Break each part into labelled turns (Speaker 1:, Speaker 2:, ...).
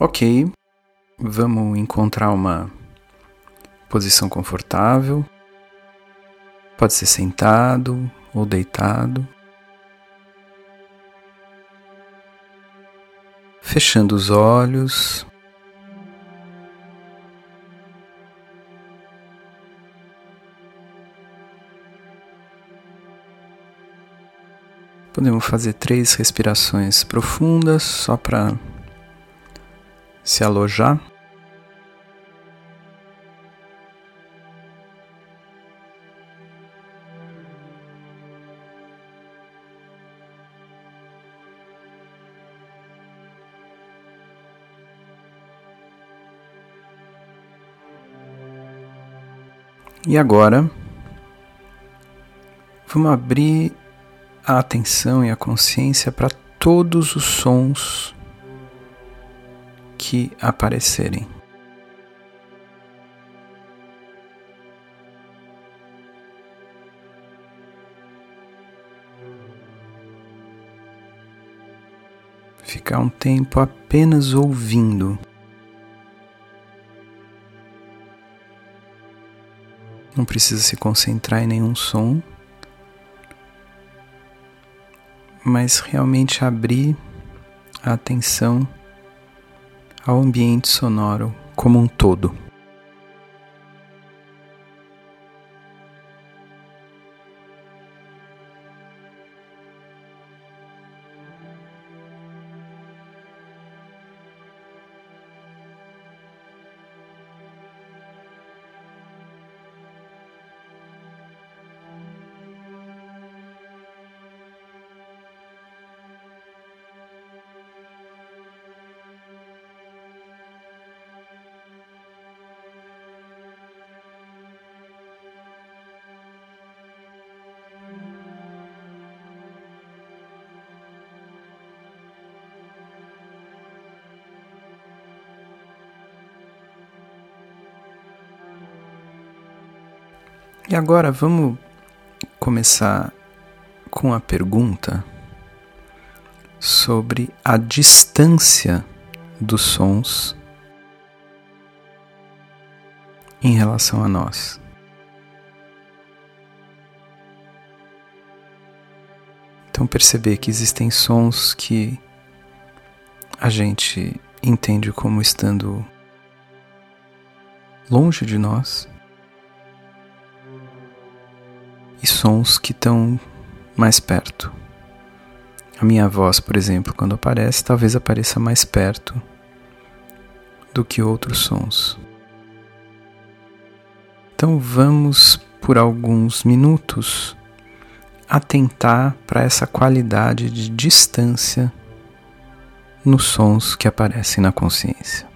Speaker 1: Ok, vamos encontrar uma posição confortável. Pode ser sentado ou deitado. Fechando os olhos. Podemos fazer três respirações profundas só para se alojar. E agora, vamos abrir a atenção e a consciência para todos os sons que aparecerem. Ficar um tempo apenas ouvindo. Não precisa se concentrar em nenhum som, mas realmente abrir a atenção ao ambiente sonoro como um todo. E agora vamos começar com a pergunta sobre a distância dos sons em relação a nós. Então, perceber que existem sons que a gente entende como estando longe de nós e sons que estão mais perto. A minha voz, por exemplo, quando aparece, talvez apareça mais perto do que outros sons. Então vamos por alguns minutos atentar para essa qualidade de distância nos sons que aparecem na consciência.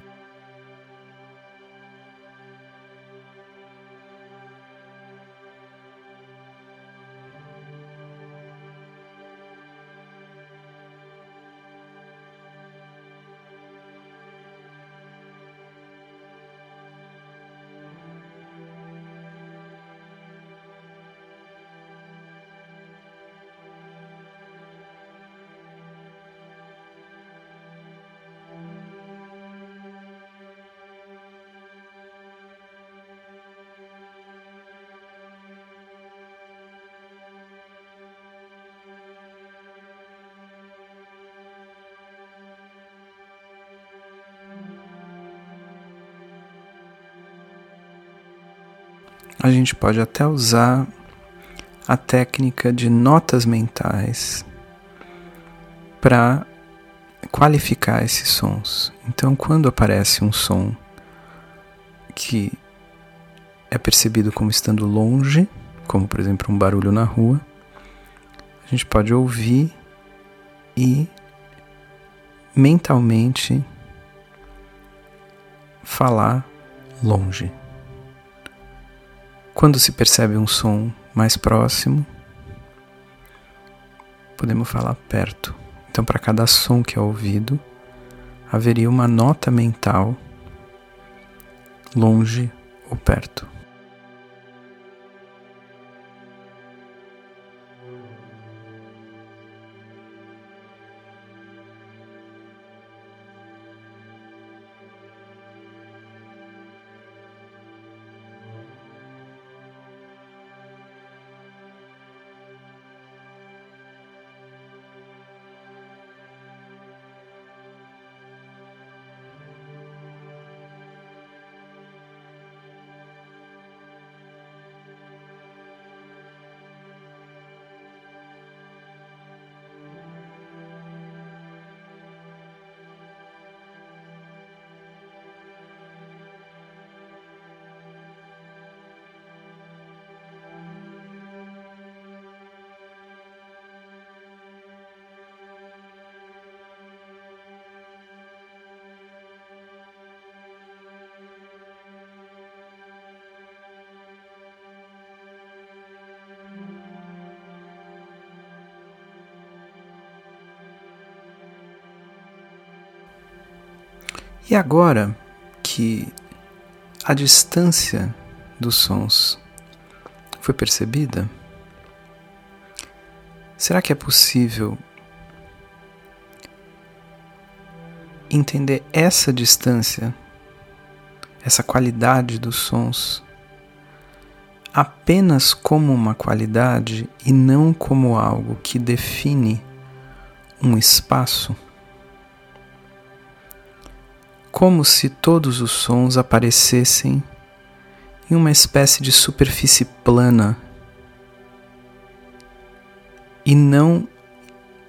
Speaker 1: A gente pode até usar a técnica de notas mentais para qualificar esses sons. Então, quando aparece um som que é percebido como estando longe, como por exemplo um barulho na rua, a gente pode ouvir e mentalmente falar longe. Quando se percebe um som mais próximo, podemos falar perto. Então, para cada som que é ouvido, haveria uma nota mental longe ou perto. E agora que a distância dos sons foi percebida, será que é possível entender essa distância, essa qualidade dos sons, apenas como uma qualidade e não como algo que define um espaço? Como se todos os sons aparecessem em uma espécie de superfície plana e não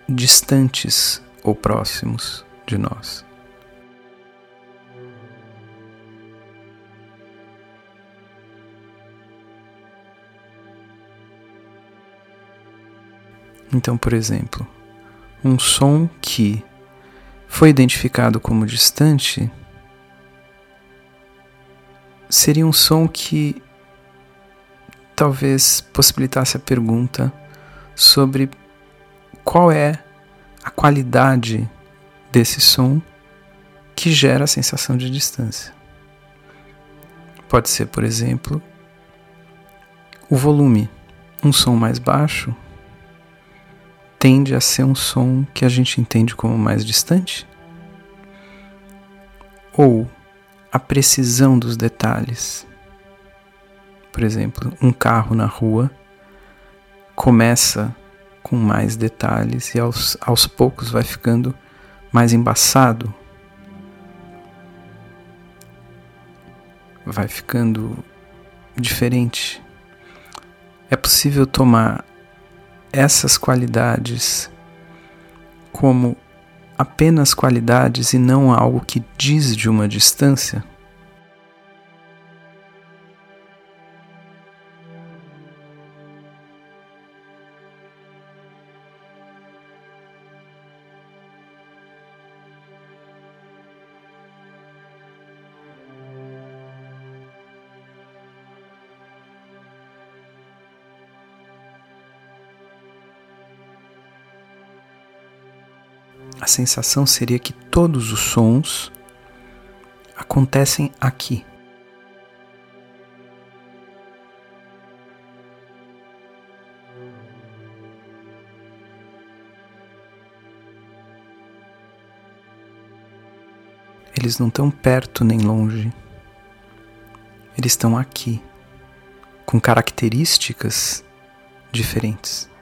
Speaker 1: distantes ou próximos de nós. Então, por exemplo, um som que foi identificado como distante seria um som que talvez possibilitasse a pergunta sobre qual é a qualidade desse som que gera a sensação de distância. Pode ser, por exemplo, o volume. Um som mais baixo tende a ser um som que a gente entende como mais distante? Ou a precisão dos detalhes. Por exemplo, um carro na rua começa com mais detalhes e aos, aos poucos vai ficando mais embaçado, vai ficando diferente. É possível tomar essas qualidades como apenas qualidades e não algo que diz de uma distância? A sensação seria que todos os sons acontecem aqui. Eles não estão perto nem longe. Eles estão aqui, com características diferentes.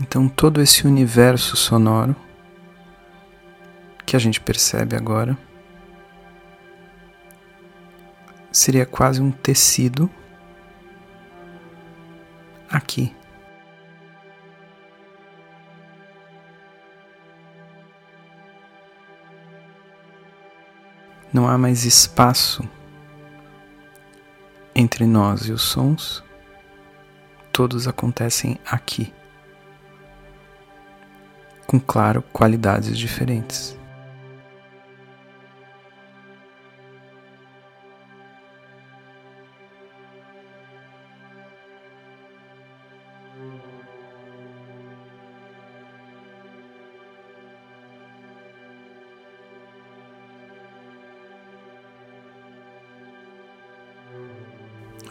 Speaker 1: Então, todo esse universo sonoro que a gente percebe agora seria quase um tecido aqui. Não há mais espaço entre nós e os sons, todos acontecem aqui com, claro, qualidades diferentes.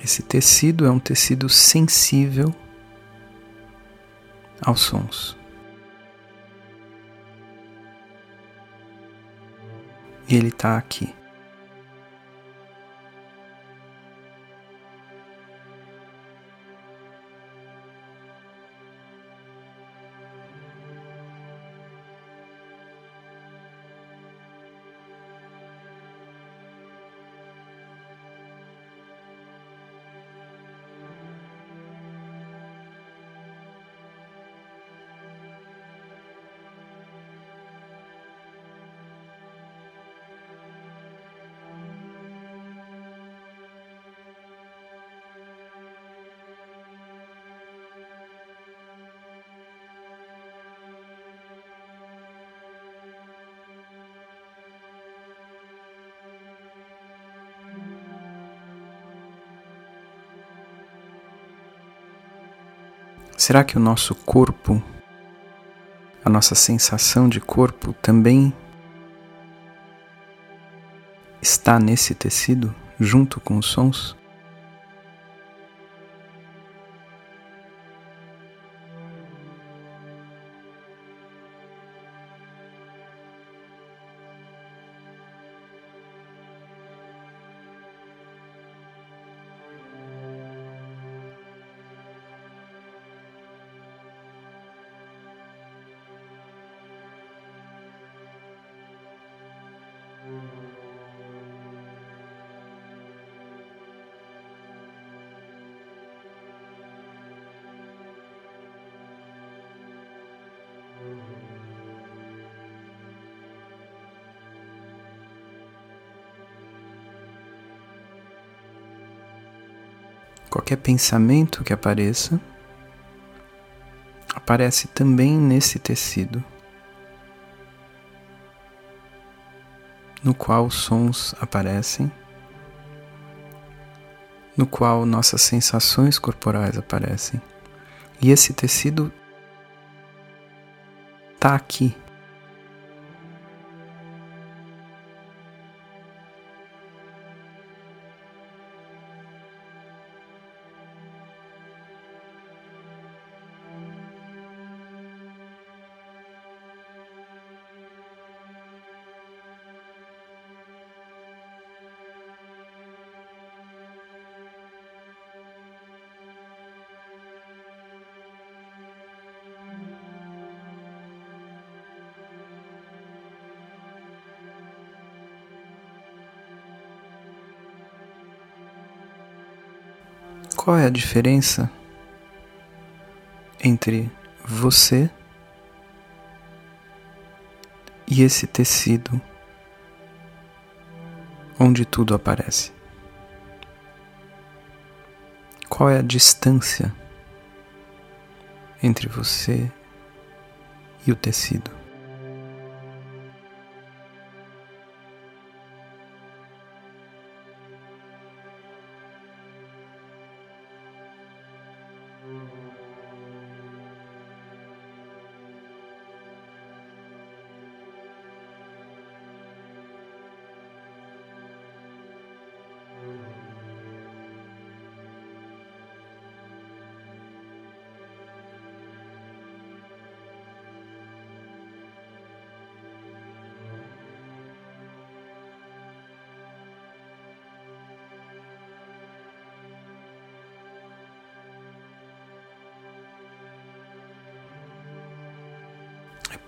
Speaker 1: Esse tecido é um tecido sensível aos sons. E Ele está aqui. Será que o nosso corpo, a nossa sensação de corpo também está nesse tecido junto com os sons? Qualquer pensamento que apareça, aparece também nesse tecido, no qual sons aparecem, no qual nossas sensações corporais aparecem. E esse tecido está aqui Qual é a diferença entre você e esse tecido onde tudo aparece? Qual é a distância entre você e o tecido?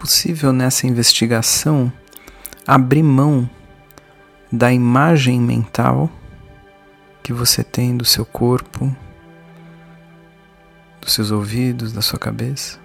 Speaker 1: Possível nessa investigação abrir mão da imagem mental que você tem do seu corpo, dos seus ouvidos, da sua cabeça.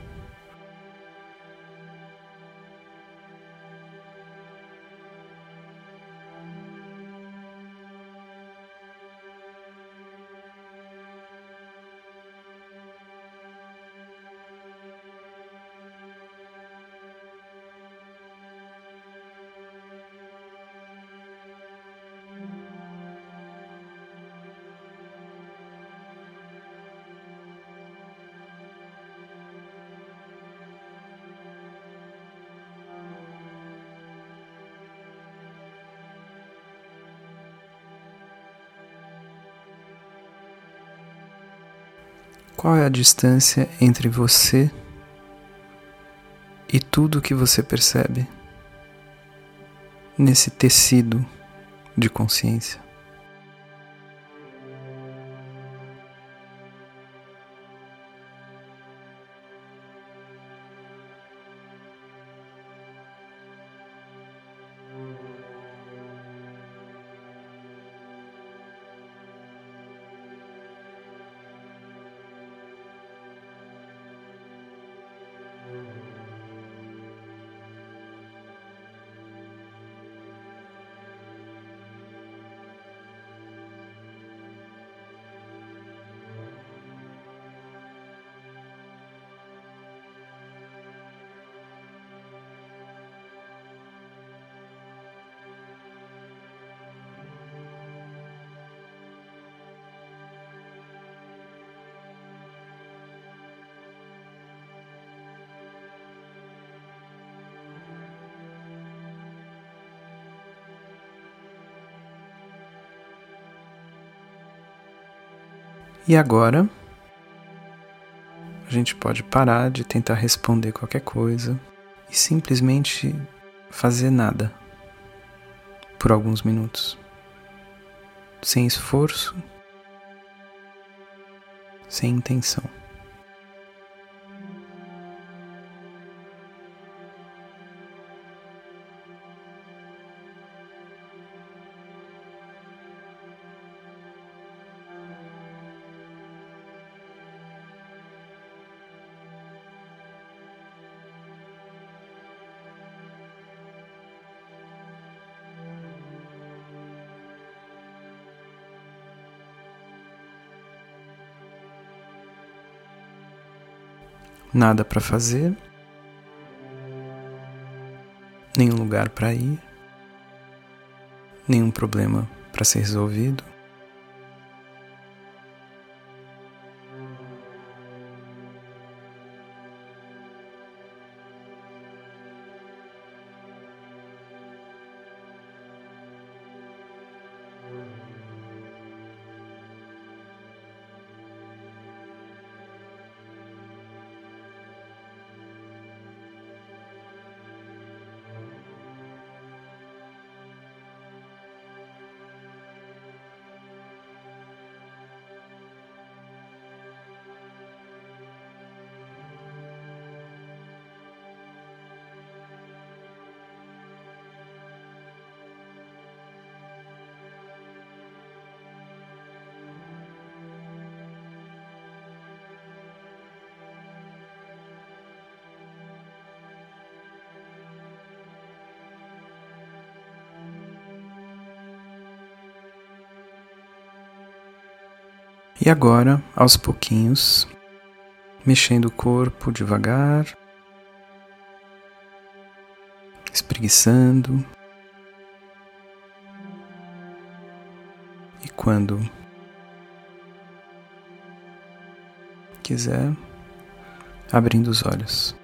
Speaker 1: Qual é a distância entre você e tudo que você percebe nesse tecido de consciência? E agora a gente pode parar de tentar responder qualquer coisa e simplesmente fazer nada por alguns minutos, sem esforço, sem intenção. Nada para fazer, nenhum lugar para ir, nenhum problema para ser resolvido. E agora, aos pouquinhos, mexendo o corpo devagar, espreguiçando. E quando quiser, abrindo os olhos.